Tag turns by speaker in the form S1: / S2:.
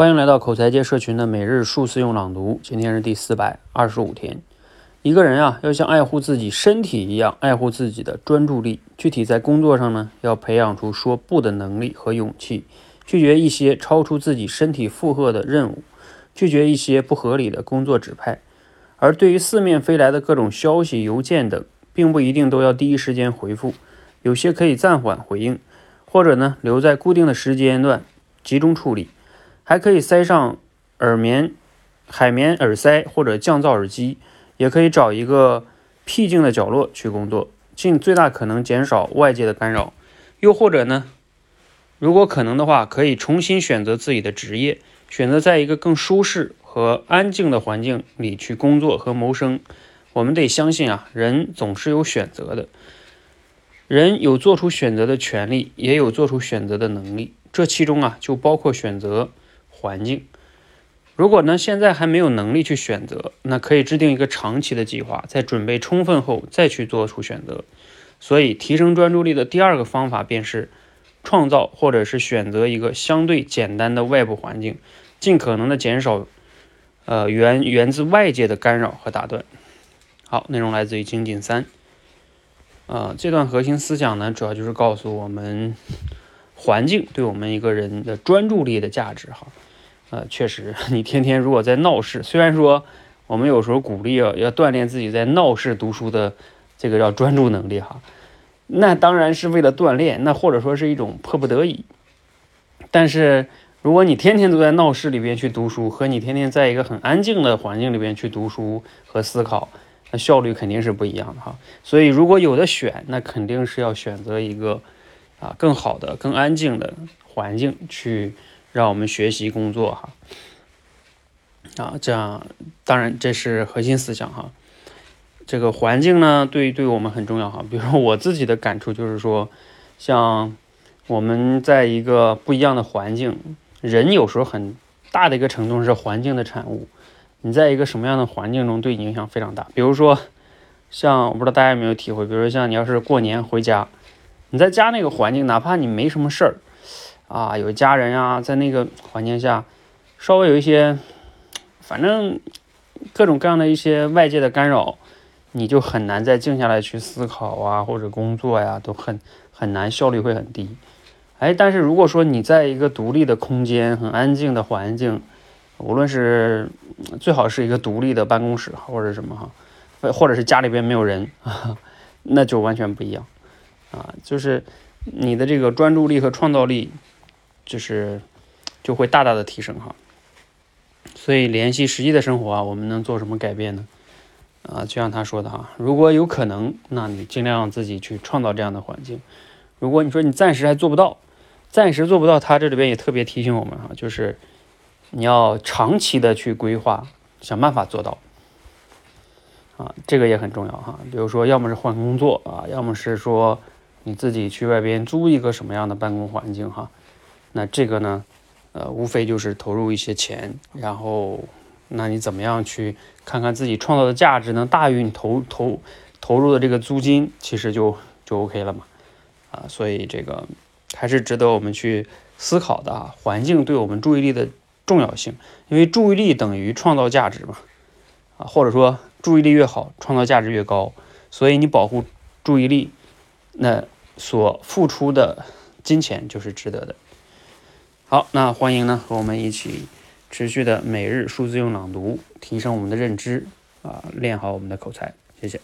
S1: 欢迎来到口才界社群的每日数字用朗读，今天是第四百二十五天。一个人啊，要像爱护自己身体一样爱护自己的专注力。具体在工作上呢，要培养出说不的能力和勇气，拒绝一些超出自己身体负荷的任务，拒绝一些不合理的工作指派。而对于四面飞来的各种消息、邮件等，并不一定都要第一时间回复，有些可以暂缓回应，或者呢，留在固定的时间段集中处理。还可以塞上耳棉、海绵耳塞或者降噪耳机，也可以找一个僻静的角落去工作，尽最大可能减少外界的干扰。又或者呢，如果可能的话，可以重新选择自己的职业，选择在一个更舒适和安静的环境里去工作和谋生。我们得相信啊，人总是有选择的，人有做出选择的权利，也有做出选择的能力。这其中啊，就包括选择。环境，如果呢现在还没有能力去选择，那可以制定一个长期的计划，在准备充分后再去做出选择。所以，提升专注力的第二个方法便是创造或者是选择一个相对简单的外部环境，尽可能的减少呃源源自外界的干扰和打断。好，内容来自于精进三。呃，这段核心思想呢，主要就是告诉我们环境对我们一个人的专注力的价值哈。呃，确实，你天天如果在闹市，虽然说我们有时候鼓励啊，要锻炼自己在闹市读书的这个叫专注能力哈，那当然是为了锻炼，那或者说是一种迫不得已。但是如果你天天都在闹市里边去读书，和你天天在一个很安静的环境里边去读书和思考，那效率肯定是不一样的哈。所以如果有的选，那肯定是要选择一个啊更好的、更安静的环境去。让我们学习工作哈，啊，这样当然这是核心思想哈。这个环境呢，对对我们很重要哈。比如说我自己的感触就是说，像我们在一个不一样的环境，人有时候很大的一个程度是环境的产物。你在一个什么样的环境中，对你影响非常大。比如说，像我不知道大家有没有体会，比如说像你要是过年回家，你在家那个环境，哪怕你没什么事儿。啊，有家人啊，在那个环境下，稍微有一些，反正各种各样的一些外界的干扰，你就很难再静下来去思考啊，或者工作呀，都很很难，效率会很低。哎，但是如果说你在一个独立的空间，很安静的环境，无论是最好是一个独立的办公室或者什么哈，或者是家里边没有人，那就完全不一样啊，就是你的这个专注力和创造力。就是就会大大的提升哈，所以联系实际的生活啊，我们能做什么改变呢？啊，就像他说的哈，如果有可能，那你尽量自己去创造这样的环境。如果你说你暂时还做不到，暂时做不到，他这里边也特别提醒我们哈，就是你要长期的去规划，想办法做到。啊，这个也很重要哈。比如说，要么是换工作啊，要么是说你自己去外边租一个什么样的办公环境哈。那这个呢，呃，无非就是投入一些钱，然后，那你怎么样去看看自己创造的价值能大于你投投投入的这个租金，其实就就 OK 了嘛，啊，所以这个还是值得我们去思考的啊，环境对我们注意力的重要性，因为注意力等于创造价值嘛，啊，或者说注意力越好，创造价值越高，所以你保护注意力，那所付出的金钱就是值得的。好，那欢迎呢和我们一起持续的每日数字用朗读，提升我们的认知啊，练好我们的口才。谢谢。